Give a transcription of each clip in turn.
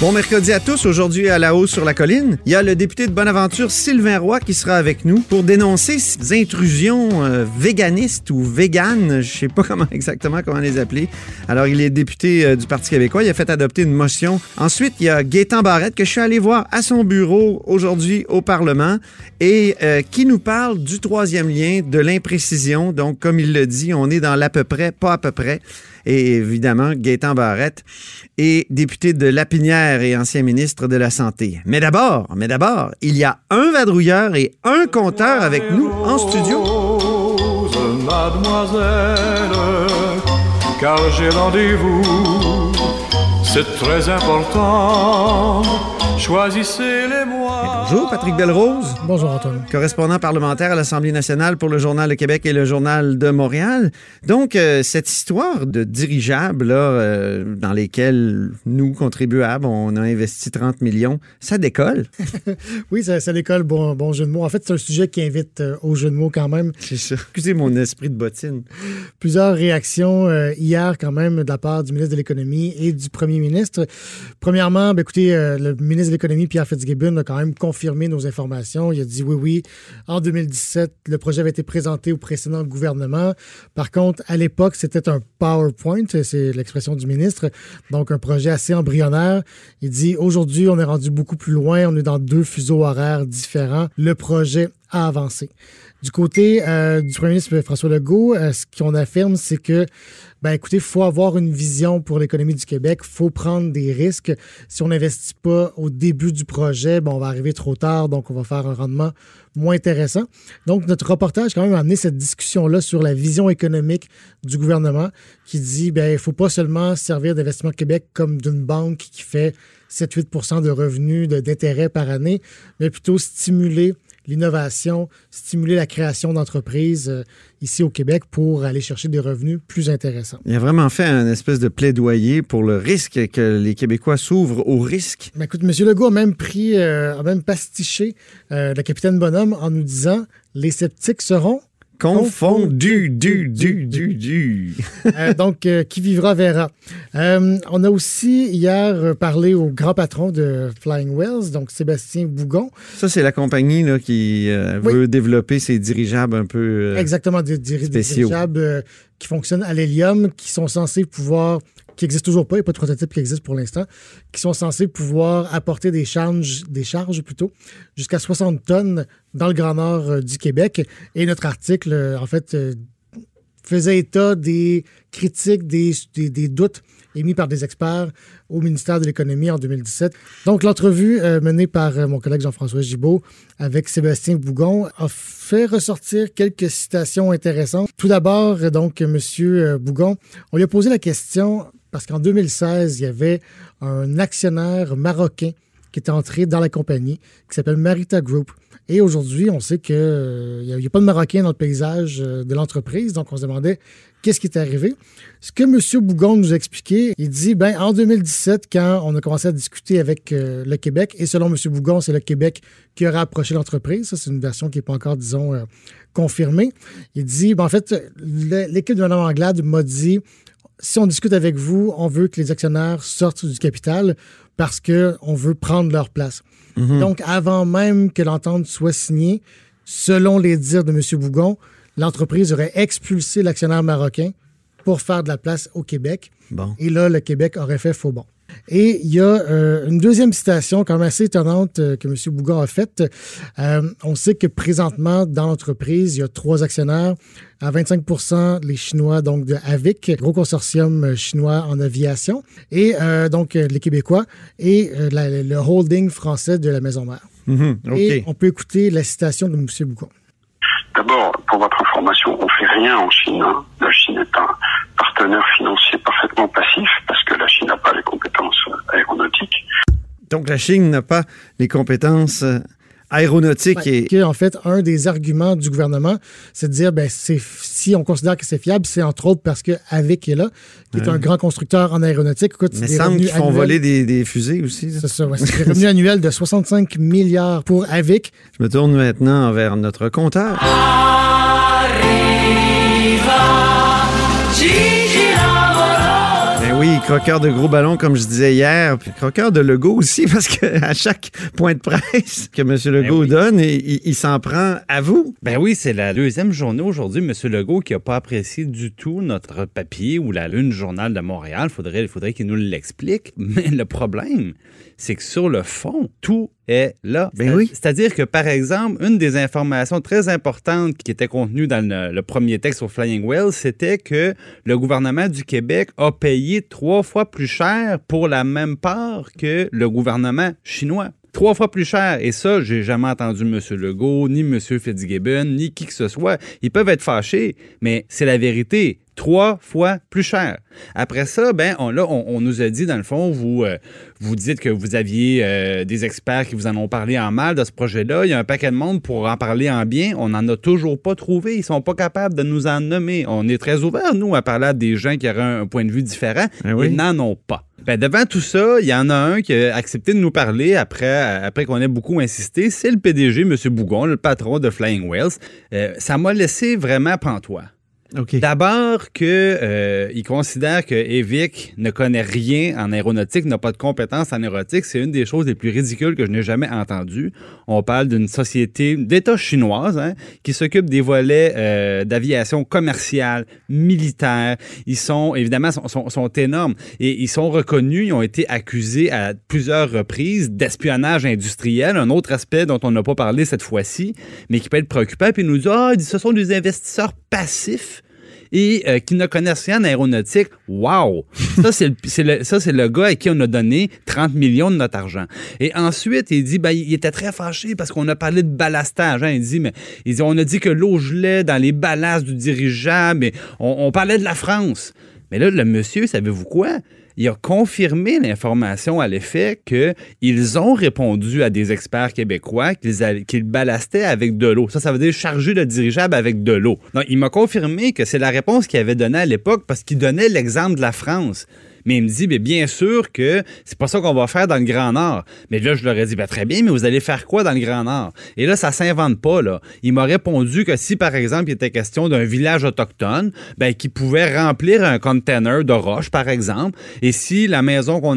Bon mercredi à tous. Aujourd'hui, à la hausse sur la colline, il y a le député de Bonaventure, Sylvain Roy, qui sera avec nous pour dénoncer ces intrusions euh, véganistes ou véganes. Je sais pas comment exactement comment les appeler. Alors, il est député euh, du Parti québécois. Il a fait adopter une motion. Ensuite, il y a Gaétan Barrette que je suis allé voir à son bureau aujourd'hui au Parlement et euh, qui nous parle du troisième lien, de l'imprécision. Donc, comme il le dit, on est dans l'à peu près, pas à peu près et évidemment Gaétan Barrette est député de Lapinière et ancien ministre de la Santé. Mais d'abord, mais d'abord, il y a un vadrouilleur et un compteur avec nous en studio. Car j'ai rendez-vous, c'est très important. Choisissez les mois. Bonjour, Patrick Belrose, Bonjour Antoine. correspondant parlementaire à l'Assemblée nationale pour le Journal de Québec et le Journal de Montréal. Donc, euh, cette histoire de dirigeables là, euh, dans lesquels nous, contribuables, on a investi 30 millions, ça décolle? Oui, ça, ça décolle, bon, bon jeu de mots. En fait, c'est un sujet qui invite euh, au jeu de mots quand même. C'est ça. Excusez mon esprit de bottine. Plusieurs réactions euh, hier quand même de la part du ministre de l'Économie et du premier ministre. Premièrement, ben, écoutez, euh, le ministre l'Économie, Pierre Fitzgibbon, a quand même confirmé nos informations. Il a dit oui, oui, en 2017, le projet avait été présenté au précédent gouvernement. Par contre, à l'époque, c'était un PowerPoint, c'est l'expression du ministre, donc un projet assez embryonnaire. Il dit aujourd'hui, on est rendu beaucoup plus loin, on est dans deux fuseaux horaires différents. Le projet a avancé. Du côté euh, du premier ministre François Legault, euh, ce qu'on affirme, c'est que, ben écoutez, il faut avoir une vision pour l'économie du Québec, faut prendre des risques. Si on n'investit pas au début du projet, ben, on va arriver trop tard, donc on va faire un rendement moins intéressant. Donc, notre reportage, quand même, a amené cette discussion-là sur la vision économique du gouvernement qui dit, ben il faut pas seulement servir d'Investissement Québec comme d'une banque qui fait 7-8% de revenus d'intérêt par année, mais plutôt stimuler l'innovation, stimuler la création d'entreprises euh, ici au Québec pour aller chercher des revenus plus intéressants. Il a vraiment fait un espèce de plaidoyer pour le risque que les Québécois s'ouvrent au risque. Ben, écoute, M. Legault a même pris, euh, a même pastiché euh, le capitaine Bonhomme en nous disant les sceptiques seront. Confondu, du, du, du, du. Euh, donc, euh, qui vivra verra. Euh, on a aussi hier parlé au grand patron de Flying Wells, donc Sébastien Bougon. Ça, c'est la compagnie là, qui Oui. veut développer ses dirigeables un peu. Exactement, des, spéciaux. dirigeables qui fonctionnent à l'hélium, qui sont censés pouvoir, qui n'existent toujours pas, il n'y a pas de prototype qui existe pour l'instant, qui sont censés pouvoir apporter des charges, des charges plutôt, jusqu'à 60 tonnes dans le Grand Nord euh, du Québec. Et notre article, euh, en fait, euh, faisait état des critiques, des, des- doutes émis par des experts au ministère de l'Économie en 2017. Donc, l'entrevue menée par mon collègue Jean-François Gibault avec Sébastien Bougon a fait ressortir quelques citations intéressantes. Tout d'abord, donc, M. Bougon, on lui a posé la question parce qu'en 2016, il y avait un actionnaire marocain qui est entré dans la compagnie, qui s'appelle Marita Group. Et aujourd'hui, on sait qu'il n'y a, pas de Marocain dans le paysage euh, de l'entreprise, donc on se demandait qu'est-ce qui est arrivé. Ce que M. Bougon nous a expliqué, il dit, ben, en 2017, quand on a commencé à discuter avec euh, le Québec, et selon M. Bougon, c'est le Québec qui aurait approché l'entreprise, ça c'est une version qui n'est pas encore, disons, euh, confirmée, il dit, ben, en fait, l'équipe de Mme Anglade m'a dit, si on discute avec vous, on veut que les actionnaires sortent du capital parce qu'on veut prendre leur place. Donc, avant même que l'entente soit signée, selon les dires de M. Bougon, l'entreprise aurait expulsé l'actionnaire marocain pour faire de la place au Québec. Bon. Et là, le Québec aurait fait faux bon. Et il y a euh, une deuxième citation quand même assez étonnante euh, que M. Bougon a faite. Euh, on sait que présentement, dans l'entreprise, il y a trois actionnaires. À 25 les Chinois, donc de AVIC, gros consortium chinois en aviation, et euh, donc les Québécois, et euh, la- le holding français de la Maison Mère. Mhm, Et on peut écouter la citation de M. Bougon. D'abord, pour votre information, on fait rien en Chine. hein. La Chine est un partenaire financier parfaitement passif parce que la Chine n'a pas les compétences Donc, la Chine n'a pas les compétences euh, aéronautiques et. Que, en fait, un des arguments du gouvernement, c'est de dire, ben, c'est si on considère que c'est fiable, c'est entre autres parce que Avic est là, qui est un grand constructeur en aéronautique. Écoute, Mais semble qu'ils font voler des, fusées aussi. C'est ça, ouais, c'est des revenus annuels de 65 milliards pour Avic. Je me tourne maintenant vers notre compteur. Croqueur de gros ballons, comme je disais hier, puis croqueur de Legault aussi, parce qu'à chaque point de presse que M. Legault ben donne, il, s'en prend à vous. Ben oui, c'est la deuxième journée aujourd'hui, M. Legault, qui n'a pas apprécié du tout notre papier ou la Lune Journal de Montréal. Faudrait, il faudrait qu'il nous l'explique. Mais le problème, c'est que sur le fond, tout est là. Ben oui. C'est-à-dire que, par exemple, une des informations très importantes qui était contenue dans le, premier texte sur Flying Whale, c'était que le gouvernement du Québec a payé trois fois plus cher pour la même part que le gouvernement chinois trois fois plus cher. Et ça, j'ai jamais entendu M. Legault, ni M. Fitzgibbon, ni qui que ce soit. Ils peuvent être fâchés, mais c'est la vérité trois fois plus cher. Après ça, ben, on, là, on, nous a dit, dans le fond, vous, euh, vous dites que vous aviez euh, des experts qui vous en ont parlé en mal de ce projet-là. Il y a un paquet de monde pour en parler en bien. On n'en a toujours pas trouvé. Ils sont pas capables de nous en nommer. On est très ouverts, nous, à parler à des gens qui auraient un, point de vue différent. Eh Ils n'en ont pas. Ben, devant tout ça, il y en a un qui a accepté de nous parler après, après qu'on ait beaucoup insisté. C'est le PDG, M. Bougon, le patron de Flying Whales. Euh, ça m'a laissé vraiment pantois. D'abord que euh, il considère que Evic ne connaît rien en aéronautique, n'a pas de compétences en aéronautique. C'est une des choses les plus ridicules que je n'ai jamais entendues. On parle d'une société d'État chinoise hein, qui s'occupe des volets euh, d'aviation commerciale, militaire. Ils sont évidemment sont, énormes et ils sont reconnus. Ils ont été accusés à plusieurs reprises d'espionnage industriel, un autre aspect dont on n'a pas parlé cette fois-ci, mais qui peut être préoccupant. Puis il nous dit ah, ce sont des investisseurs passifs et euh, qui ne connaissent rien en aéronautique, wow! Ça, c'est le, le gars à qui on a donné 30 millions de notre argent. Et ensuite, il dit, ben, il était très fâché parce qu'on a parlé de ballastage. Hein. Il dit, mais il on a dit que l'eau gelait dans les ballasts du dirigeable, mais on, on parlait de la France. Mais là, le monsieur, savez-vous quoi? Il a confirmé l'information à l'effet qu'ils ont répondu à des experts québécois qu'ils ballastaient avec de l'eau. Ça, ça veut dire charger le dirigeable avec de l'eau. Donc, il m'a confirmé que c'est la réponse qu'il avait donnée à l'époque parce qu'il donnait l'exemple de la France. Mais il me dit, bien sûr que c'est pas ça qu'on va faire dans le Grand Nord. Mais là, je leur ai dit, ben, très bien, mais vous allez faire quoi dans le Grand Nord? Et là, ça s'invente pas, là. Il m'a répondu que si, par exemple, il était question d'un village autochtone, ben, qui pouvait remplir un container de roche, par exemple, et si la maison qu'on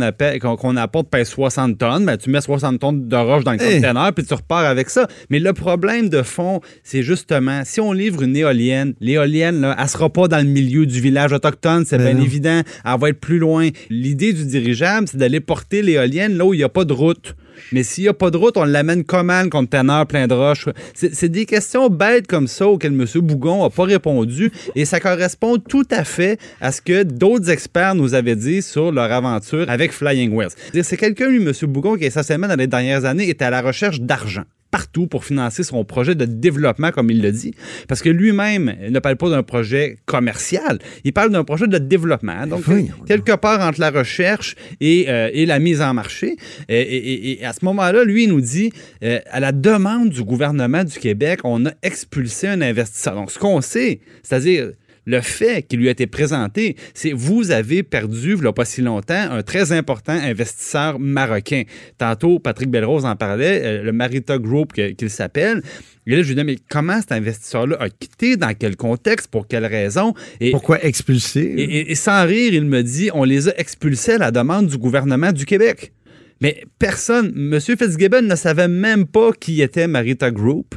qu'on apporte pèse 60 tonnes, ben, tu mets 60 tonnes de roche dans le eh! container, puis tu repars avec ça. Mais le problème de fond, c'est justement, si on livre une éolienne, l'éolienne, là, elle sera pas dans le milieu du village autochtone, c'est ben bien évident. Elle va être plus loin L'idée du dirigeable, c'est d'aller porter l'éolienne là où il n'y a pas de route. Mais s'il n'y a pas de route, on l'amène comment le conteneur plein de roches? C'est des questions bêtes comme ça auxquelles M. Bougon n'a pas répondu et ça correspond tout à fait à ce que d'autres experts nous avaient dit sur leur aventure avec Flying Wheels. C'est quelqu'un, lui, M. Bougon, qui essentiellement dans les dernières années était à la recherche d'argent partout pour financer son projet de développement, comme il le dit. Parce que lui-même ne parle pas d'un projet commercial, il parle d'un projet de développement. Donc, quelque part entre la recherche et, euh, et la mise en marché. Et, à ce moment-là, lui, il nous dit, euh, à la demande du gouvernement du Québec, on a expulsé un investisseur. Donc, ce qu'on sait, c'est-à-dire le fait qui lui a été présenté, c'est vous avez perdu, il n'y a pas si longtemps, un très important investisseur marocain. Tantôt, Patrick Belrose en parlait, euh, le Marita Group qu'il s'appelle. Et là, je lui dis, mais comment cet investisseur-là a quitté, dans quel contexte, pour quelle raison? Et, Pourquoi expulsé? et, sans rire, il me dit, on les a expulsés à la demande du gouvernement du Québec. Mais personne, M. Fitzgibbon ne savait même pas qui était Marita Group.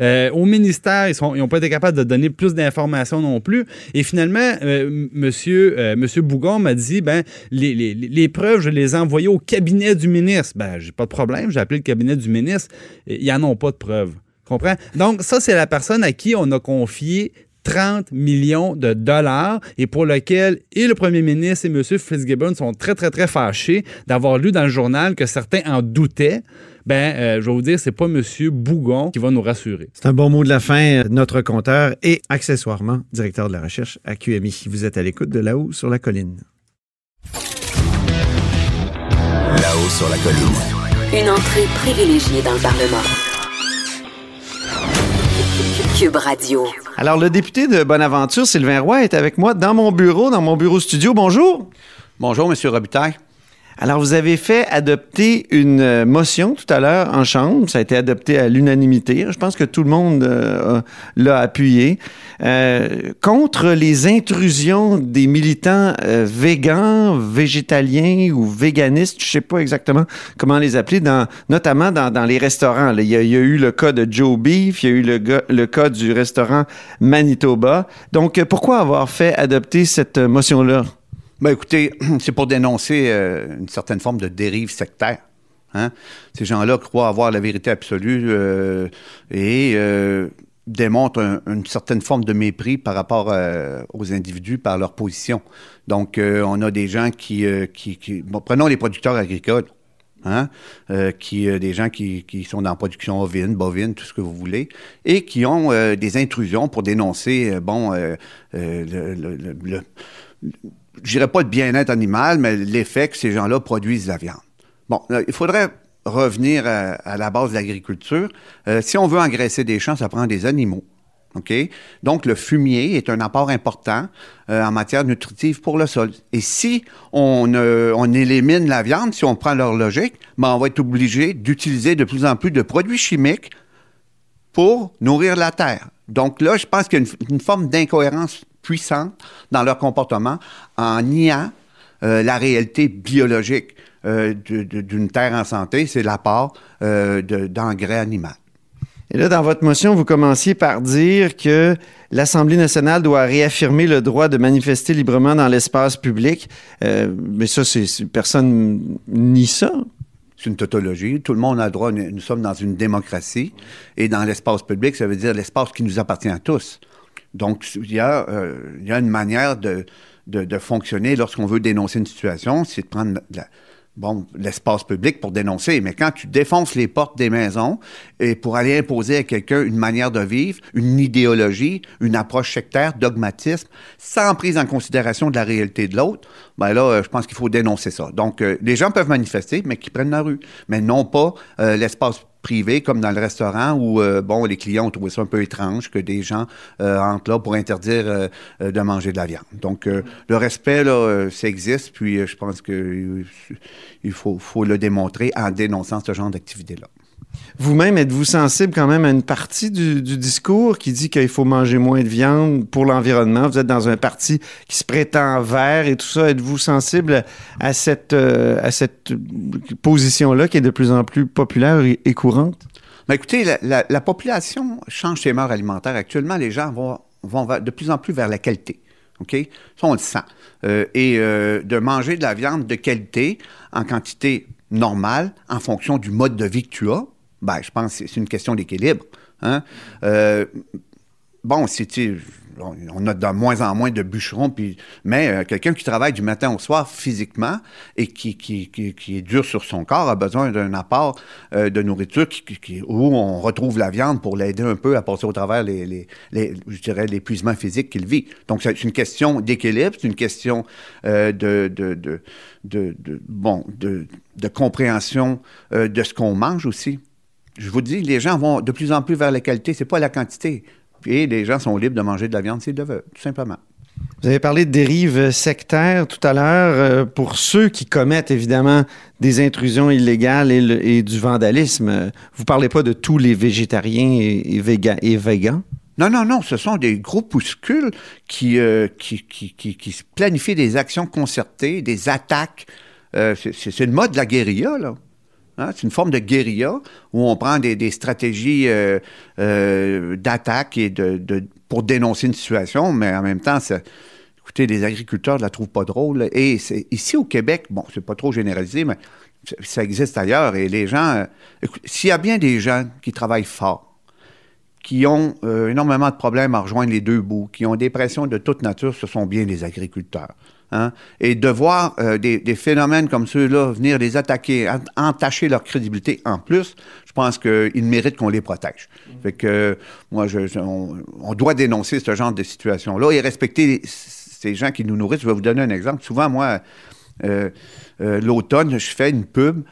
Euh, au ministère, ils n'ont pas été capables de donner plus d'informations non plus. Et finalement, euh, euh, Bougon m'a dit, ben, les, les, preuves, je les ai envoyées au cabinet du ministre. Ben, j'ai pas de problème, j'ai appelé le cabinet du ministre. Ils n'en ont pas de preuves. Comprends? Donc, ça, c'est la personne à qui on a confié 30 millions de dollars et pour lequel et le premier ministre et M. Fitzgibbon sont très, très, très fâchés d'avoir lu dans le journal que certains en doutaient. Ben, euh, je vais vous dire, c'est pas M. Bougon qui va nous rassurer. C'est un bon mot de la fin. Notre compteur et accessoirement directeur de la recherche à QMI. Vous êtes à l'écoute de là-haut sur la colline. Là-haut sur la colline. Une entrée privilégiée dans le Parlement. Cube Radio. Alors, le député de Bonaventure, Sylvain Roy, est avec moi dans mon bureau, dans mon bureau studio. Bonjour. Bonjour, Monsieur Robitaille. Alors, vous avez fait adopter une euh, motion tout à l'heure en Chambre. Ça a été adopté à l'unanimité. Je pense que tout le monde euh, l'a appuyé. Euh, contre les intrusions des militants euh, végans, végétaliens ou véganistes, je sais pas exactement comment les appeler, dans, notamment dans, dans les restaurants. Il, y a, y a, eu le cas de Joe Beef, il y a eu le, le cas du restaurant Manitoba. Donc, pourquoi avoir fait adopter cette motion-là? Ben écoutez, c'est pour dénoncer euh, une certaine forme de dérive sectaire. Hein? Ces gens-là croient avoir la vérité absolue euh, et euh, démontrent un, une certaine forme de mépris par rapport aux individus, par leur position. Donc, on a des gens qui... prenons les producteurs agricoles. Hein? qui des gens qui, sont dans la production ovine, bovine, tout ce que vous voulez, et qui ont des intrusions pour dénoncer, bon, le je dirais pas le bien-être animal, mais l'effet que ces gens-là produisent de la viande. Bon, il faudrait revenir à, la base de l'agriculture. Euh, si on veut engraisser des champs, ça prend des animaux. OK? Donc, le fumier est un apport important euh, en matière nutritive pour le sol. Et si on, euh, on élimine la viande, si on prend leur logique, ben, on va être obligé d'utiliser de plus en plus de produits chimiques pour nourrir la terre. Donc là, je pense qu'il y a une forme d'incohérence puissante dans leur comportement en niant euh, la réalité biologique euh, d'une terre en santé, c'est l'apport euh, d'engrais animal. Et là, dans votre motion, vous commenciez par dire que l'Assemblée nationale doit réaffirmer le droit de manifester librement dans l'espace public. Euh, mais ça, c'est personne nie ça. C'est une tautologie. Tout le monde a le droit. Nous sommes dans une démocratie. Et dans l'espace public, ça veut dire l'espace qui nous appartient à tous. Donc, il y a, euh, il y a une manière de, fonctionner lorsqu'on veut dénoncer une situation, c'est de prendre bon, l'espace public pour dénoncer, mais quand tu défonces les portes des maisons et pour aller imposer à quelqu'un une manière de vivre, une idéologie, une approche sectaire, dogmatisme, sans prise en considération de la réalité de l'autre, ben là, euh, je pense qu'il faut dénoncer ça. Donc, euh, les gens peuvent manifester, mais qu'ils prennent la rue, mais non pas euh, l'espace privé comme dans le restaurant où euh, bon les clients ont trouvé ça un peu étrange que des gens euh, entrent là pour interdire euh, de manger de la viande. Donc le respect là ça existe puis je pense que il faut, faut le démontrer en dénonçant ce genre d'activité là. Vous-même, êtes-vous sensible quand même à une partie du, discours qui dit qu'il faut manger moins de viande pour l'environnement? Vous êtes dans un parti qui se prétend vert et tout ça. Êtes-vous sensible à cette, euh, à cette position-là qui est de plus en plus populaire et, courante? Mais écoutez, la, population change ses mœurs alimentaires. Actuellement, les gens vont, vont de plus en plus vers la qualité. OK? Ça, on le sent. Euh, et euh, de manger de la viande de qualité en quantité normale en fonction du mode de vie que tu as, ben, je pense que c'est une question d'équilibre. Hein? Euh, bon, si on a de moins en moins de bûcherons, puis, mais euh, quelqu'un qui travaille du matin au soir physiquement et qui, qui, qui, est dur sur son corps a besoin d'un apport euh, de nourriture où on retrouve la viande pour l'aider un peu à passer au travers les, les, les je dirais, l'épuisement physique qu'il vit. Donc, c'est une question d'équilibre, c'est une question de, de, de, bon, de, de compréhension de ce qu'on mange aussi je vous dis, les gens vont de plus en plus vers la qualité, c'est pas la quantité. Et les gens sont libres de manger de la viande s'ils le veulent, tout simplement. Vous avez parlé de dérives sectaires tout à l'heure. Pour ceux qui commettent évidemment des intrusions illégales et, le, et du vandalisme, vous parlez pas de tous les végétariens et, et, véga, et végans? Non, non, non, ce sont des groupuscules qui, euh, qui, qui, qui, qui planifient des actions concertées, des attaques. Euh, c'est le mode de la guérilla, là. Hein, c'est une forme de guérilla où on prend des, stratégies euh, euh, d'attaque et de, pour dénoncer une situation, mais en même temps, écoutez, les agriculteurs ne la trouvent pas drôle. Et ici au Québec, bon, c'est pas trop généralisé, mais ça existe ailleurs. Et les gens, euh, s'il y a bien des gens qui travaillent fort, qui ont énormément de problèmes à rejoindre les deux bouts, qui ont des pressions de toute nature, ce sont bien les agriculteurs. Hein? Et de voir euh, des, phénomènes comme ceux-là venir les attaquer, entacher leur crédibilité en plus, je pense qu'ils méritent qu'on les protège. Fait que moi, je, on, doit dénoncer ce genre de situation-là et respecter ces gens qui nous nourrissent. Je vais vous donner un exemple. Souvent, moi, euh, euh, l'automne, je fais une pub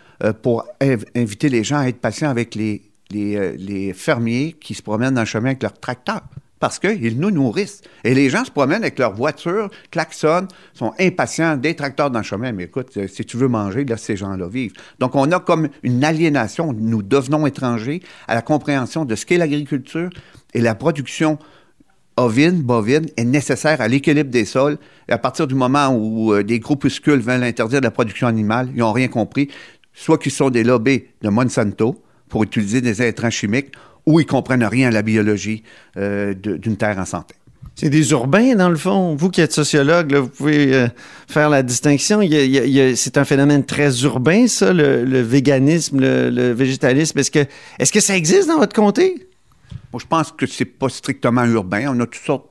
pour inv inviter les gens à être patients avec les les, les fermiers qui se promènent dans le chemin avec leur tracteur parce qu'ils nous nourrissent. Et les gens se promènent avec leur voiture, klaxonnent, sont impatients, des tracteurs dans le chemin. Mais écoute, si tu veux manger, laisse ces gens-là vivre. Donc, on a comme une aliénation. Nous devenons étrangers à la compréhension de ce qu'est l'agriculture et la production ovine, bovine est nécessaire à l'équilibre des sols. Et à partir du moment où euh, des groupuscules veulent interdire la production animale, ils n'ont rien compris. Soit qu'ils sont des lobbies de Monsanto pour utiliser des intrants chimiques, ou ils comprennent rien à la biologie euh, d'une terre en santé. C'est des urbains, dans le fond. Vous qui êtes sociologue, vous pouvez euh, faire la distinction. c'est un phénomène très urbain, ça, le, véganisme, le, végétalisme. Est-ce que, est que ça existe dans votre comté? Moi, je pense que c'est pas strictement urbain. On a toutes sortes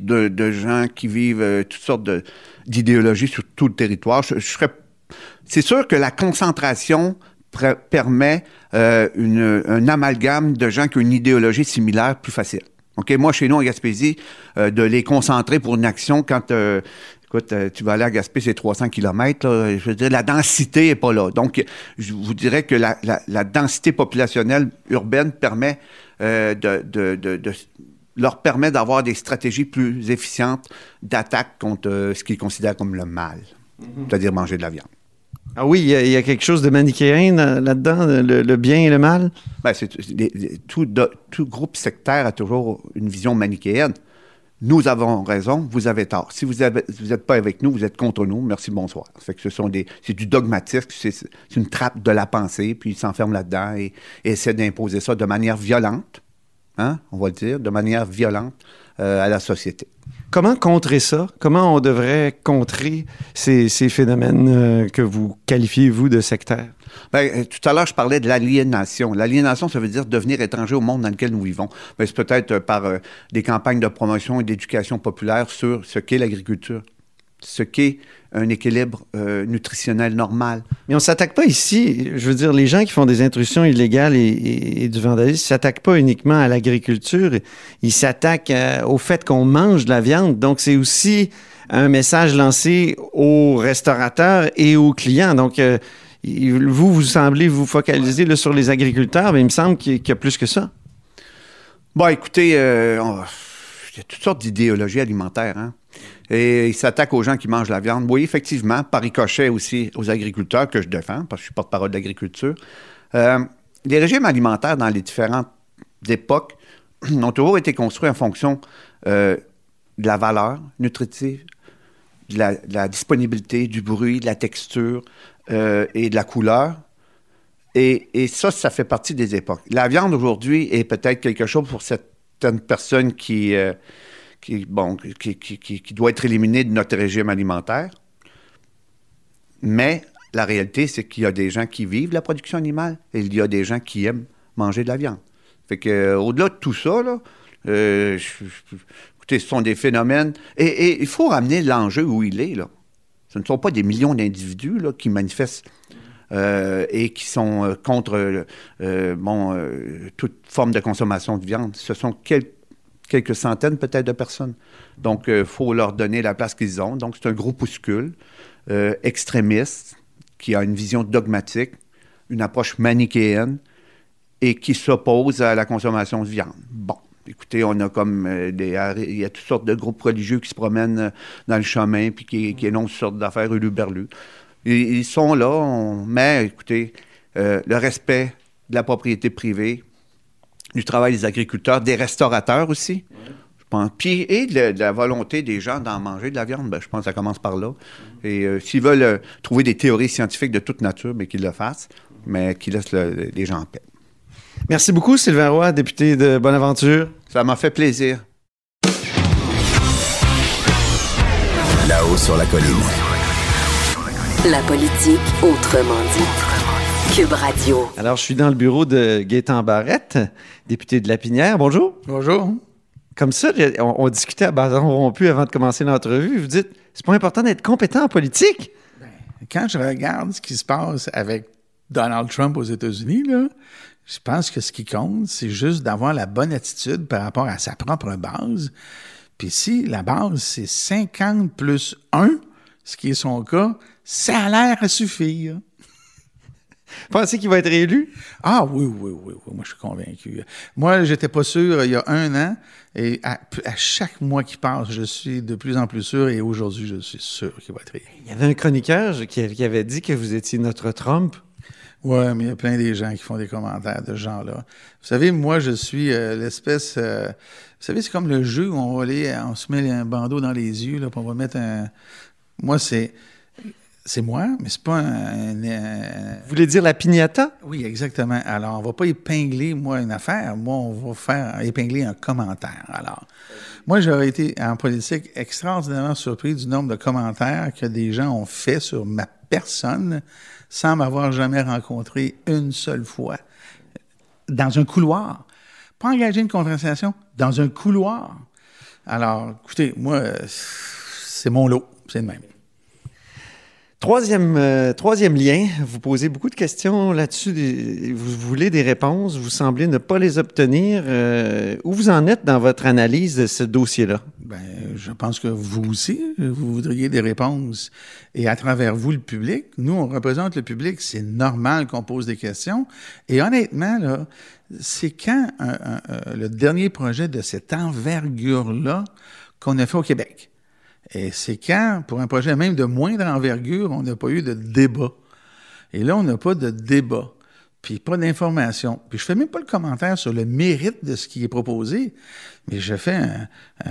de, gens qui vivent euh, toutes sortes d'idéologies sur tout le territoire. c'est sûr que la concentration permet euh, une, un amalgame de gens qui ont une idéologie similaire plus facile. OK, moi, chez nous, en Gaspésie, euh, de les concentrer pour une action quand, euh, écoute, tu vas aller à Gaspé, c'est 300 km, je veux dire, la densité est pas là. Donc, je vous dirais que la, la, densité populationnelle urbaine permet de, de, de, de leur permet d'avoir des stratégies plus efficientes d'attaque contre ce qu'ils considèrent comme le mal, mm-hmm. c'est-à-dire manger de la viande. Ah oui, il y, a, quelque chose de manichéen là-dedans, le, bien et le mal? Ben, tout, groupe sectaire a toujours une vision manichéenne. Nous avons raison, vous avez tort. Si vous n'êtes pas avec nous, vous êtes contre nous. Merci, bonsoir. que ce sont des, c'est du dogmatisme, c'est, une trappe de la pensée, puis ils s'enferment là-dedans et, essaient d'imposer ça de manière violente, hein, on va dire, de manière violente euh, à la société. Comment contrer ça? Comment on devrait contrer ces, phénomènes euh, que vous qualifiez, vous, de sectaires? Bien, euh, tout à l'heure, je parlais de l'aliénation. L'aliénation, ça veut dire devenir étranger au monde dans lequel nous vivons. c'est peut-être par des campagnes de promotion et d'éducation populaire sur ce qu'est l'agriculture, ce qu'est un équilibre euh, nutritionnel normal. Mais on ne s'attaque pas ici, je veux dire, les gens qui font des intrusions illégales et, du vandalisme ne s'attaquent pas uniquement à l'agriculture, ils s'attaquent euh, au fait qu'on mange de la viande. Donc, c'est aussi un message lancé aux restaurateurs et aux clients. Donc, euh, vous, vous semblez vous focaliser sur les agriculteurs, mais il me semble qu'il y, a plus que ça. Bon, écoutez, il y a toutes sortes d'idéologies alimentaires. Hein? Et il s'attaque aux gens qui mangent la viande. Oui, effectivement, par ricochet aussi aux agriculteurs que je défends, parce que je suis porte-parole d'agriculture. Euh, les régimes alimentaires dans les différentes époques ont toujours été construits en fonction euh, de la valeur nutritive, de la, disponibilité, du bruit, de la texture euh, et de la couleur. Et, et, ça, ça fait partie des époques. La viande aujourd'hui est peut-être quelque chose pour certaines personnes qui qui, bon, qui, doit être éliminé de notre régime alimentaire. Mais la réalité, c'est qu'il y a des gens qui vivent la production animale et il y a des gens qui aiment manger de la viande. Fait que, euh, au-delà de tout ça, là, euh, écoutez, ce sont des phénomènes. Et, il faut ramener l'enjeu où il est. Là. Ce ne sont pas des millions d'individus qui manifestent euh, et qui sont contre bon, toute forme de consommation de viande. Ce sont quelques quelques centaines peut-être de personnes. Donc, il euh, faut leur donner la place qu'ils ont. Donc, c'est un groupuscule euh, extrémiste qui a une vision dogmatique, une approche manichéenne et qui s'oppose à la consommation de viande. Bon. Écoutez, on a comme euh, des. Il y a toutes sortes de groupes religieux qui se promènent dans le chemin puis qui, qui énoncent toutes sortes d'affaires uluberlues. Ils, ils sont là, mais écoutez, le respect de la propriété privée, du travail des agriculteurs, des restaurateurs aussi. Je pense. Puis, et de, la volonté des gens d'en manger de la viande, ben, je pense que ça commence par là. Et euh, s'ils veulent euh, trouver des théories scientifiques de toute nature, mais ben, qu'ils le fassent, mais qu'ils laissent les gens en paix. Merci beaucoup, Sylvain Roy, député de Bonaventure. Ça m'a fait plaisir. Là-haut sur la colline. La politique autrement dit. Cube Radio. Alors, je suis dans le bureau de Gaétan Barrette, député de Lapinière. Bonjour. Bonjour. Comme ça, on, discutait à bâton rompu avant de commencer l'entrevue. Vous dites, c'est pas important d'être compétent en politique. Ben, quand je regarde ce qui se passe avec Donald Trump aux États-Unis, je pense que ce qui compte, c'est juste d'avoir la bonne attitude par rapport à sa propre base. Puis si la base, c'est 50 plus 1, ce qui est son cas, ça a l'air à suffire. Pensez qu'il va être réélu? Ah oui, oui, oui, oui. Moi, je suis convaincu. Moi, j'étais pas sûr il y a un an. Et à, à chaque mois qui passe, je suis de plus en plus sûr. Et aujourd'hui, je suis sûr qu'il va être réélu. Il y avait un chroniqueur qui qui avait dit que vous étiez notre Trump. Ouais, mais il y a plein des gens qui font des commentaires de ce genre-là. Vous savez, moi, je suis euh, l'espèce. euh, vous savez, c'est comme le jeu où on va aller, on se met un bandeau dans les yeux, là, puis on va mettre un. Moi, c'est. C'est moi, mais c'est pas un, un- Vous voulez dire la piñata? Oui, exactement. Alors, on va pas épingler, moi, une affaire. Moi, on va faire épingler un commentaire. Alors, moi, j'aurais été en politique extraordinairement surpris du nombre de commentaires que des gens ont fait sur ma personne sans m'avoir jamais rencontré une seule fois dans un couloir. Pas engager une conversation, dans un couloir. Alors, écoutez, moi, c'est mon lot. C'est le même. Troisième, euh, troisième lien, vous posez beaucoup de questions là-dessus. des- Vous voulez des réponses, vous semblez ne pas les obtenir. Euh, où vous en êtes dans votre analyse de ce dossier-là? Ben, je pense que vous aussi, vous voudriez des réponses. Et à travers vous, le public, nous, on représente le public, c'est normal qu'on pose des questions. Et honnêtement, là, c'est quand un- un- un- le dernier projet de cette envergure-là qu'on a fait au Québec? Et c'est quand, pour un projet même de moindre envergure, on n'a pas eu de débat. Et là, on n'a pas de débat, puis pas d'information. Puis je fais même pas le commentaire sur le mérite de ce qui est proposé, mais je fais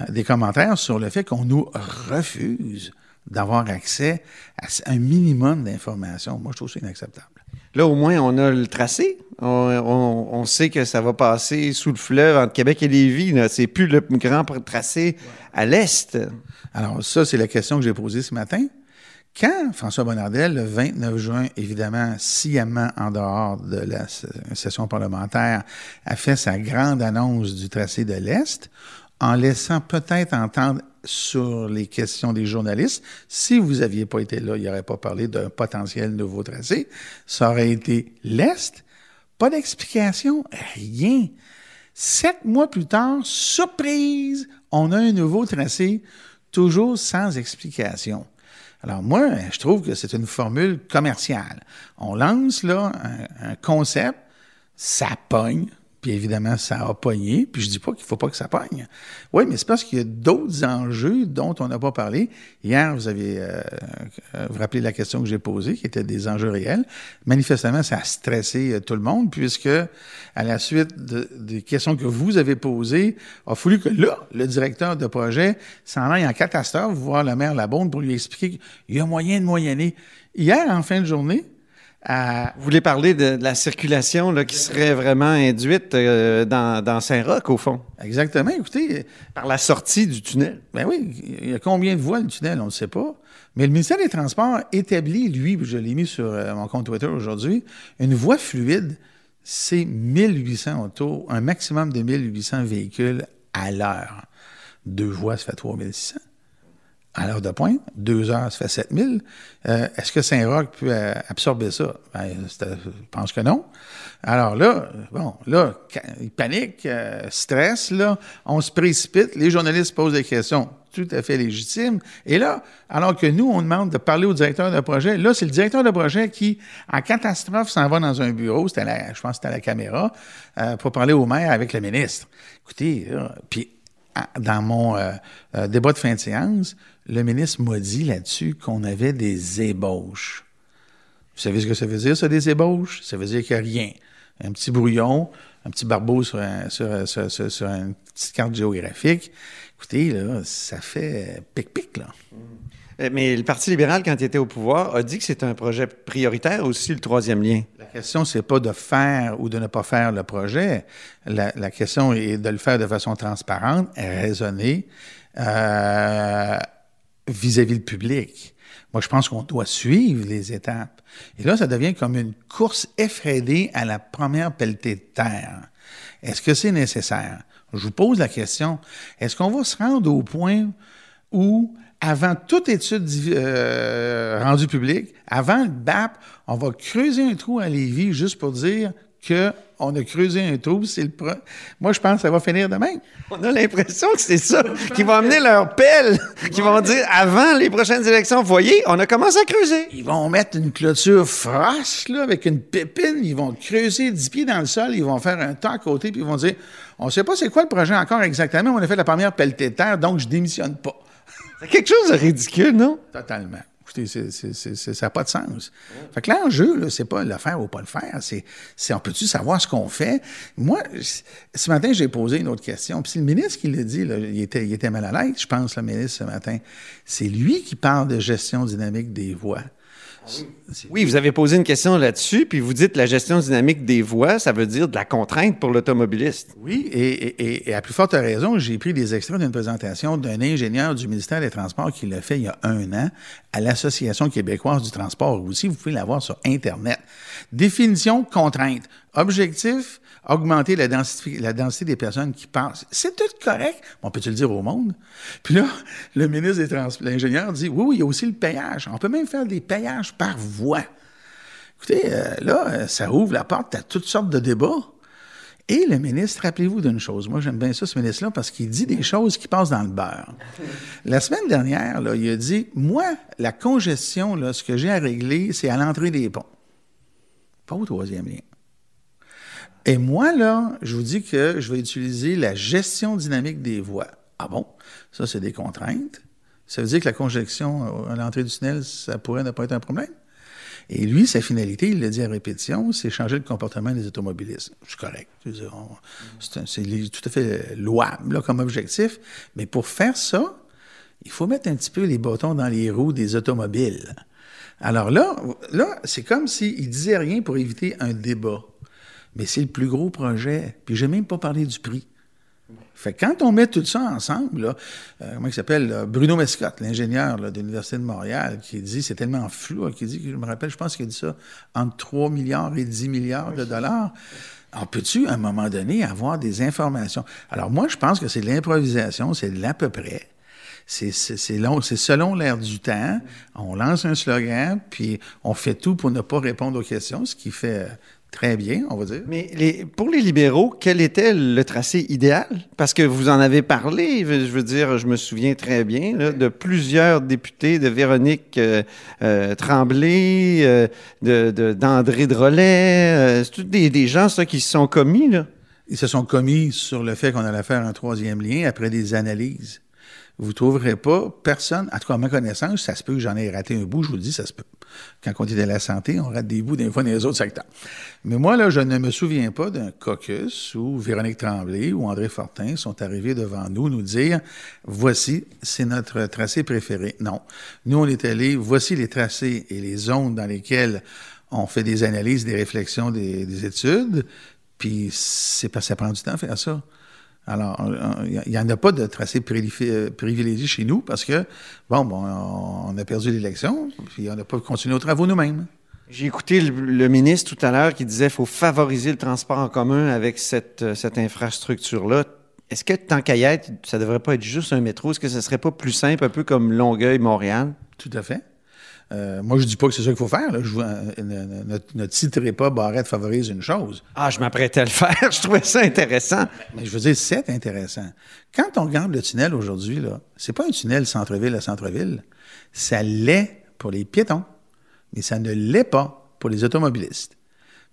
des commentaires sur le fait qu'on nous refuse d'avoir accès à un minimum d'informations. Moi, je trouve ça inacceptable. Là, au moins, on a le tracé. On, on- sait que ça va passer sous le fleuve entre Québec et Lévis. C'est plus le grand tracé à l'est. Alors, ça, c'est la question que j'ai posée ce matin. Quand François Bonnardel, le 29 juin, évidemment, sciemment en dehors de la session parlementaire, a fait sa grande annonce du tracé de l'Est, en laissant peut-être entendre sur les questions des journalistes, si vous aviez pas été là, il n'aurait pas parlé d'un potentiel nouveau tracé, ça aurait été l'Est. Pas d'explication, rien. Sept mois plus tard, surprise, on a un nouveau tracé, toujours sans explication. Alors moi, je trouve que c'est une formule commerciale. On lance là un, concept, ça pogne, puis évidemment ça a pogné, puis je dis pas qu'il faut pas que ça pogne. Oui, mais c'est parce qu'il y a d'autres enjeux dont on n'a pas parlé. Hier, vous avez euh, euh, vous rappelez la question que j'ai posée, qui était des enjeux réels. Manifestement, ça a stressé euh, tout le monde, puisque à la suite de- des questions que vous avez posées, a fallu que là, le directeur de projet s'en aille en catastrophe voir le maire Labonde pour lui expliquer qu'il y a moyen de moyenner. Hier, en fin de journée, à, Vous voulez parler de, de la circulation là, qui serait vraiment induite euh, dans, dans Saint-Roch, au fond, exactement, écoutez, par la sortie du tunnel. Ben oui, il y a combien de voies le tunnel, on ne sait pas. Mais le ministère des Transports établit, lui, je l'ai mis sur euh, mon compte Twitter aujourd'hui, une voie fluide, c'est 1800 autos, un maximum de 1800 véhicules à l'heure. Deux voies, ça fait 3600. À l'heure de pointe, deux heures, ça fait 7000. Euh, Est-ce que Saint-Roch peut euh, absorber ça? Ben, c'est- je pense que non. Alors là, bon, là, panique, euh, stress, là, on se précipite, les journalistes posent des questions tout à fait légitimes. Et là, alors que nous, on demande de parler au directeur de projet, là, c'est le directeur de projet qui, en catastrophe, s'en va dans un bureau, c'était je pense que c'était à la caméra, euh, pour parler au maire avec le ministre. Écoutez, là, puis dans mon euh, euh, débat de fin de séance, le ministre m'a dit là-dessus qu'on avait des ébauches. Vous savez ce que ça veut dire, ça, des ébauches? Ça veut dire qu'il n'y a rien. Un petit brouillon, un petit barbeau sur, un- sur, sur- sur- une petite carte géographique. Écoutez, là, ça fait pic-pic, là. Euh, Mais le Parti libéral, quand il était au pouvoir, a dit que c'est un projet prioritaire aussi, le troisième lien. La question, c'est pas de faire ou de ne pas faire le projet. La, la question est de le faire de façon transparente, raisonnée, euh, vis-à-vis le public. Moi, je pense qu'on doit suivre les étapes. Et là, ça devient comme une course effrénée à la première pelletée de terre. Est-ce que c'est nécessaire? Je vous pose la question. Est-ce qu'on va se rendre au point où, avant toute étude euh, rendue publique, avant le BAP, on va creuser un trou à Lévis juste pour dire qu'on a creusé un trou. C'est le pro- Moi, je pense que ça va finir demain. On a l'impression que c'est ça qui va amener leur pelle, qui vont dire avant les prochaines élections, voyez, on a commencé à creuser. Ils vont mettre une clôture frosse, là, avec une pépine. Ils vont creuser 10 pieds dans le sol. Ils vont faire un tas à côté, puis ils vont dire On sait pas c'est quoi le projet encore exactement. mais On a fait la première pelletée de terre, donc je démissionne pas. C'est quelque chose de ridicule, non? Totalement. Écoutez, c'est- c'est- c'est- c'est- ça n'a pas de sens. Fait que l'enjeu, c'est pas le faire ou pas le faire. C'est, on peut-tu savoir ce qu'on fait? Moi, c- ce matin, j'ai posé une autre question. Puis c'est le ministre qui l'a dit, il, était, il était mal à l'aise, je pense, le ministre, ce matin. C'est lui qui parle de gestion dynamique des voies. C'est- Oui, vous avez posé une question là-dessus, puis vous dites la gestion dynamique des voies, ça veut dire de la contrainte pour l'automobiliste. Oui, et, et- et- et à plus forte raison, j'ai pris des extraits d'une présentation d'un ingénieur du ministère des Transports qui l'a fait il y a un an à l'Association québécoise du transport routier. Vous pouvez l'avoir sur Internet. Définition, contrainte. Objectif, augmenter la densité, la densité des personnes qui passent. C'est tout correct. On peut-tu le dire au monde? Puis là, le ministre des Transports, l'ingénieur dit, oui, oui, il y a aussi le payage. On peut même faire des payages par voie. Écoutez, euh, là, euh, ça ouvre la porte à toutes sortes de débats. Et le ministre, rappelez-vous d'une chose, moi j'aime bien ça, ce ministre-là, parce qu'il dit des choses qui passent dans le beurre. La semaine dernière, là, il a dit, moi, la congestion, là, ce que j'ai à régler, c'est à l'entrée des ponts. Pas au troisième lien. Et moi, là, je vous dis que je vais utiliser la gestion dynamique des voies. Ah bon? Ça, c'est des contraintes. Ça veut dire que la congestion à l'entrée du tunnel, ça pourrait ne pas être un problème? Et lui, sa finalité, il l'a dit à répétition, c'est changer le comportement des automobilistes. C'est correct. C'est tout à fait louable là, comme objectif. Mais pour faire ça, il faut mettre un petit peu les bâtons dans les roues des automobiles. Alors là, là c'est comme s'il disait rien pour éviter un débat. Mais c'est le plus gros projet. Puis j'ai même pas parlé du prix. Fait que quand on met tout ça ensemble, là, euh, comment il s'appelle, là, Bruno Mescott, l'ingénieur là, de l'Université de Montréal, qui dit, c'est tellement flou, hein, qui dit, je me rappelle, je pense qu'il a dit ça, entre 3 milliards et 10 milliards de dollars. Alors, peux-tu, à un moment donné, avoir des informations? Alors, moi, je pense que c'est de l'improvisation, c'est de l'à peu près. C'est, selon l'air du temps. On lance un slogan, puis on fait tout pour ne pas répondre aux questions, ce qui fait euh, très bien, on va dire. Mais les- pour les libéraux, quel était le tracé idéal? Parce que vous en avez parlé, je veux dire, je me souviens très bien là, de plusieurs députés, de Véronique euh, euh, Tremblay, euh, de, de- d'André Drolet, euh, c'est tous des, des gens, ça, qui se sont commis, là. Ils se sont commis sur le fait qu'on allait faire un troisième lien après des analyses. Vous trouverez pas personne, en tout cas à ma connaissance, ça se peut que j'en ai raté un bout, je vous le dis, ça se peut. Quand on est de la santé, on rate des bouts des fois dans les autres secteurs. Mais moi, là, je ne me souviens pas d'un caucus où Véronique Tremblay ou André Fortin sont arrivés devant nous nous dire voici, c'est notre tracé préféré. Non. Nous, on est allés, voici les tracés et les zones dans lesquelles on fait des analyses, des réflexions, des, des études, puis c'est parce que ça prend du temps à faire ça. Alors, il n'y en a pas de tracé privilégié euh, privilégié chez nous parce que, bon, bon on, a perdu l'élection, puis on n'a pas continué aux travaux nous-mêmes. J'ai écouté le, le ministre tout à l'heure qui disait qu'il faut favoriser le transport en commun avec cette, euh, cette infrastructure-là. Est-ce que, tant qu'à y être, ça devrait pas être juste un métro? Est-ce que ce serait pas plus simple, un peu comme Longueuil-Montréal? Tout à fait. Euh, moi, je dis pas que c'est ça qu'il faut faire. Là. Je euh, ne, ne, ne titrez pas Barrette favorise une chose. Ah, je m'apprêtais à le faire. je trouvais ça intéressant. Mais je veux dire, c'est intéressant. Quand on regarde le tunnel aujourd'hui, là, c'est pas un tunnel centre-ville à centre-ville. Ça l'est pour les piétons, mais ça ne l'est pas pour les automobilistes.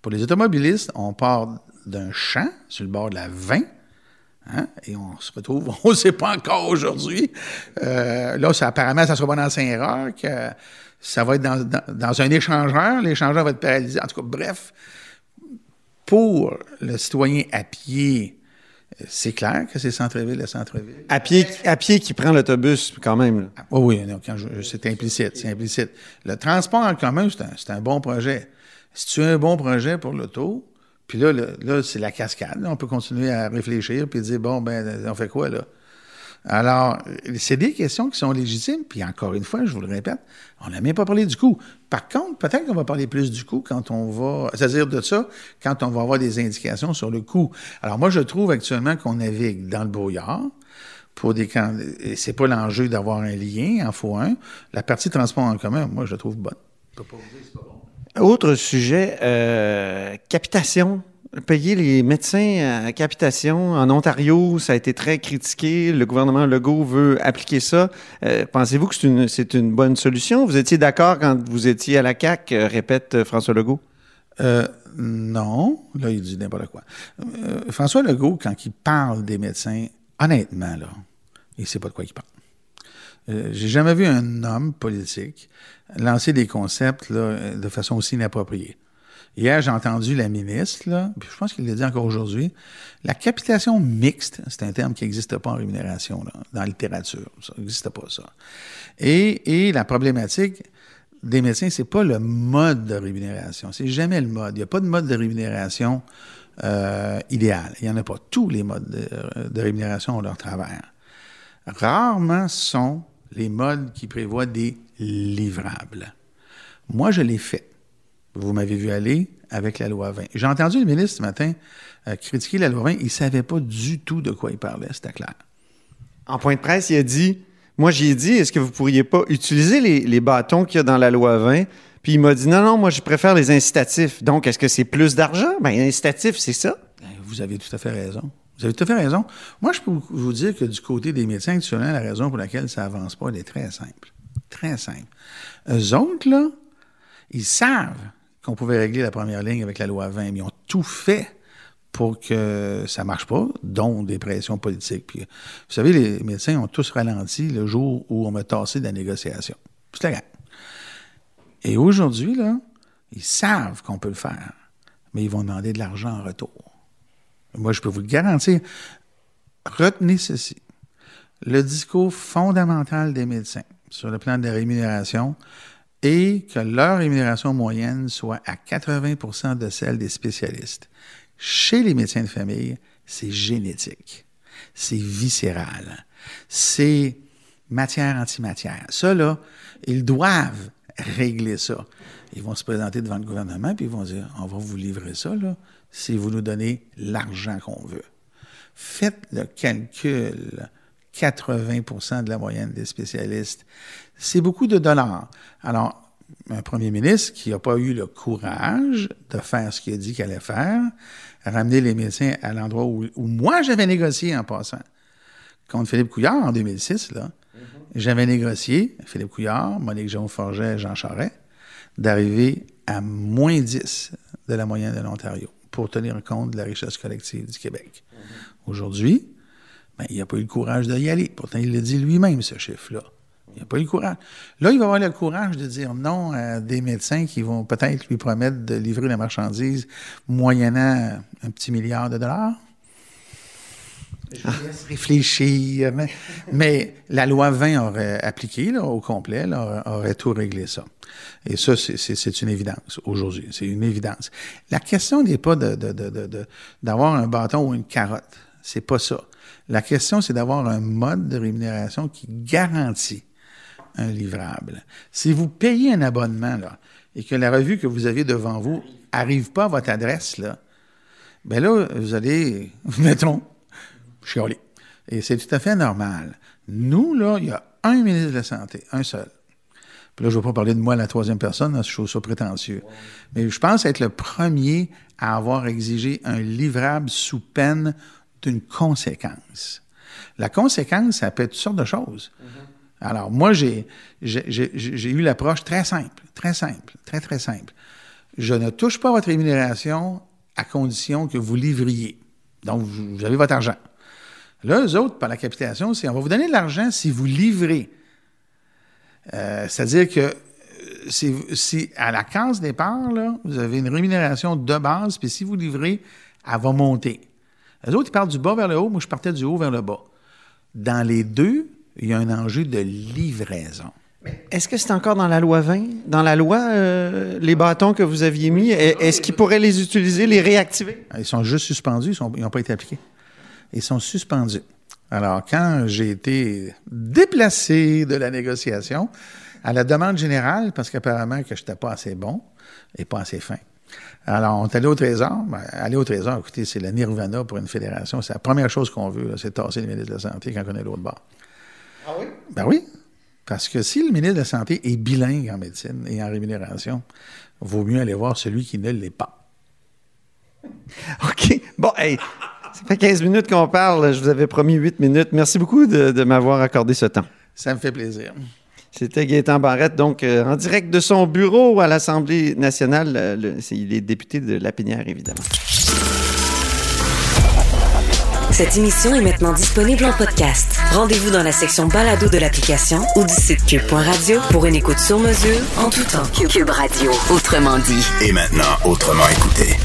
Pour les automobilistes, on part d'un champ sur le bord de la 20, Hein? Et on se retrouve, on ne sait pas encore aujourd'hui. Euh, là, ça, apparemment, ça sera pas dans Saint-Roch. Euh, ça va être dans, dans, dans un échangeur. L'échangeur va être paralysé. En tout cas, bref, pour le citoyen à pied, c'est clair que c'est centre-ville à centre-ville. À pied, à pied qui prend l'autobus, quand même. Oh oui, je, c'est implicite, c'est implicite. Le transport en commun, c'est un, c'est un bon projet. Si tu as un bon projet pour l'auto, puis là, là, c'est la cascade. On peut continuer à réfléchir puis dire, bon, ben, on fait quoi, là? Alors, c'est des questions qui sont légitimes. Puis encore une fois, je vous le répète, on n'a même pas parlé du coût. Par contre, peut-être qu'on va parler plus du coût quand on va, c'est-à-dire de ça, quand on va avoir des indications sur le coût. Alors moi, je trouve actuellement qu'on navigue dans le brouillard pour des c'est pas l'enjeu d'avoir un lien, en faut un. La partie transport en commun, moi, je la trouve bonne. Je peux pas vous dire. Autre sujet, euh, capitation payer les médecins à capitation. En Ontario, ça a été très critiqué. Le gouvernement Legault veut appliquer ça. Euh, Pensez-vous que c'est une, une bonne solution? Vous étiez d'accord quand vous étiez à la CAQ, euh, répète euh, François Legault? Euh, non, là, il dit n'importe quoi. François Legault, quand il parle des médecins, honnêtement, là, il sait pas de quoi il parle. Euh, J'ai jamais vu un homme politique lancer des concepts là, de façon aussi inappropriée. Hier, j'ai entendu la ministre, là, puis je pense qu'il l'a dit encore aujourd'hui, la capitation mixte, c'est un terme qui n'existe pas en rémunération, là, dans la littérature. Ça n'existe pas, ça. Et, et la problématique des médecins, c'est pas le mode de rémunération. C'est jamais le mode. Il n'y a pas de mode de rémunération euh, idéal. Il n'y en a pas. Tous les modes de, rémunération ont leur travers. Rarement sont les modes qui prévoient des livrables. Moi, je l'ai fait. Vous m'avez vu aller avec la loi 20. J'ai entendu le ministre ce matin euh, critiquer la loi 20. Il ne savait pas du tout de quoi il parlait, c'était clair. En point de presse, il a dit Moi, j'ai dit, est-ce que vous pourriez pas utiliser les, les bâtons qu'il y a dans la loi 20 Puis il m'a dit Non, non, moi, je préfère les incitatifs. Donc, est-ce que c'est plus d'argent? Ben, incitatif, c'est ça. Ben, Vous avez tout à fait raison. Vous avez tout à fait raison. Moi, je peux vous dire que du côté des médecins, actuellement, la raison pour laquelle ça avance pas, elle est très simple. Très simple. Eux autres, là, ils savent qu'on pouvait régler la première ligne avec la loi 20, mais ils ont tout fait pour que ça marche pas, dont des pressions politiques. Puis, vous savez, les médecins ont tous ralenti le jour où on m'a tassé de la négociation. La gang. Et aujourd'hui, là, ils savent qu'on peut le faire, mais ils vont demander de l'argent en retour. Moi, je peux vous le garantir. Retenez ceci. Le discours fondamental des médecins sur le plan de la rémunération est que leur rémunération moyenne soit à 80% de celle des spécialistes. Chez les médecins de famille, c'est génétique, c'est viscéral, c'est matière antimatière. Ça, là, ils doivent régler ça. Ils vont se présenter devant le gouvernement, puis ils vont dire, on va vous livrer ça, là, si vous nous donnez l'argent qu'on veut. Faites le calcul. 80% de la moyenne des spécialistes. C'est beaucoup de dollars. Alors, un premier ministre qui n'a pas eu le courage de faire ce qu'il a dit qu'il allait faire, ramener les médecins à l'endroit où, où moi j'avais négocié en passant. Contre Philippe Couillard en 2006, là, j'avais négocié, Philippe Couillard, Monique Jean Forget, Jean Charest, d'arriver à moins 10 de la moyenne de l'Ontario pour tenir compte de la richesse collective du Québec. Aujourd'hui, ben, il n'a pas eu le courage d'y aller. Pourtant, il l'a dit lui-même, ce chiffre-là. Il n'a pas eu le courage. Là, il va avoir le courage de dire non à des médecins qui vont peut-être lui promettre de livrer la marchandise moyennant un petit milliard de dollars. Je vous laisse réfléchir. Mais, la loi 20 aurait appliqué là, au complet, là, aurait tout réglé ça. Et ça, c'est- une évidence aujourd'hui. C'est une évidence. La question n'est pas d'avoir un bâton ou une carotte. C'est pas ça. La question, c'est d'avoir un mode de rémunération qui garantit un livrable. Si vous payez un abonnement, là, et que la revue que vous avez devant vous arrive pas à votre adresse, là, ben là, vous allez, mettons, chialer. Et c'est tout à fait normal. Nous, là, il y a un ministre de la Santé, un seul. Puis là, je ne vais pas parler de moi, la troisième personne, là, je trouve ça prétentieux. Mais je pense être le premier à avoir exigé un livrable sous peine d'une conséquence. La conséquence, ça peut être toutes sortes de choses. Alors, moi, j'ai eu l'approche très simple, très simple, très, très simple. Je ne touche pas votre rémunération à condition que vous livriez. Donc, vous avez votre argent. Là, eux autres, par la capitation, c'est on va vous donner de l'argent si vous livrez. Euh, C'est-à-dire que euh, si, si à la case départ, là, vous avez une rémunération de base, puis si vous livrez, elle va monter. Les autres, ils partent du bas vers le haut, moi, je partais du haut vers le bas. Dans les deux, il y a un enjeu de livraison. Est-ce que c'est encore dans la loi 20? Dans la loi, euh, les bâtons que vous aviez mis, est- est-ce qu'ils pourraient les utiliser, les réactiver? Ils sont juste suspendus, ils n'ont pas été appliqués. Ils sont suspendus. Alors, quand j'ai été déplacé de la négociation, à la demande générale, parce qu'apparemment que je n'étais pas assez bon et pas assez fin. Alors, on est allé au Trésor. Ben, aller au Trésor, écoutez, c'est le nirvana pour une fédération. C'est la première chose qu'on veut, c'est tasser le ministre de la Santé quand on est l'autre bord. Ah oui? Ben oui. Parce que si le ministre de la Santé est bilingue en médecine et en rémunération, vaut mieux aller voir celui qui ne l'est pas. OK. Bon, hey, ça fait 15 minutes qu'on parle. Je vous avais promis 8 minutes. Merci beaucoup de, de m'avoir accordé ce temps. Ça me fait plaisir. C'était Gaétan Barrette, donc euh, en direct de son bureau à l'Assemblée nationale. Euh, le- il est député de Lapinière, évidemment. Cette émission est maintenant disponible en podcast. Rendez-vous dans la section balado de l'application ou du site cube.radio pour une écoute sur mesure en tout temps. Cube Radio, autrement dit. Et maintenant, autrement écouté.